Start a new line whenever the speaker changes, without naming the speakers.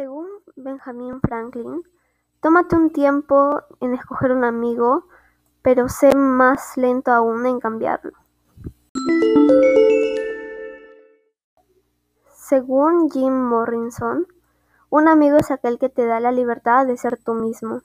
Según Benjamin Franklin, tómate un tiempo en escoger un amigo, pero sé más lento aún en cambiarlo. Según Jim Morrison, un amigo es aquel que te da la libertad de ser tú mismo.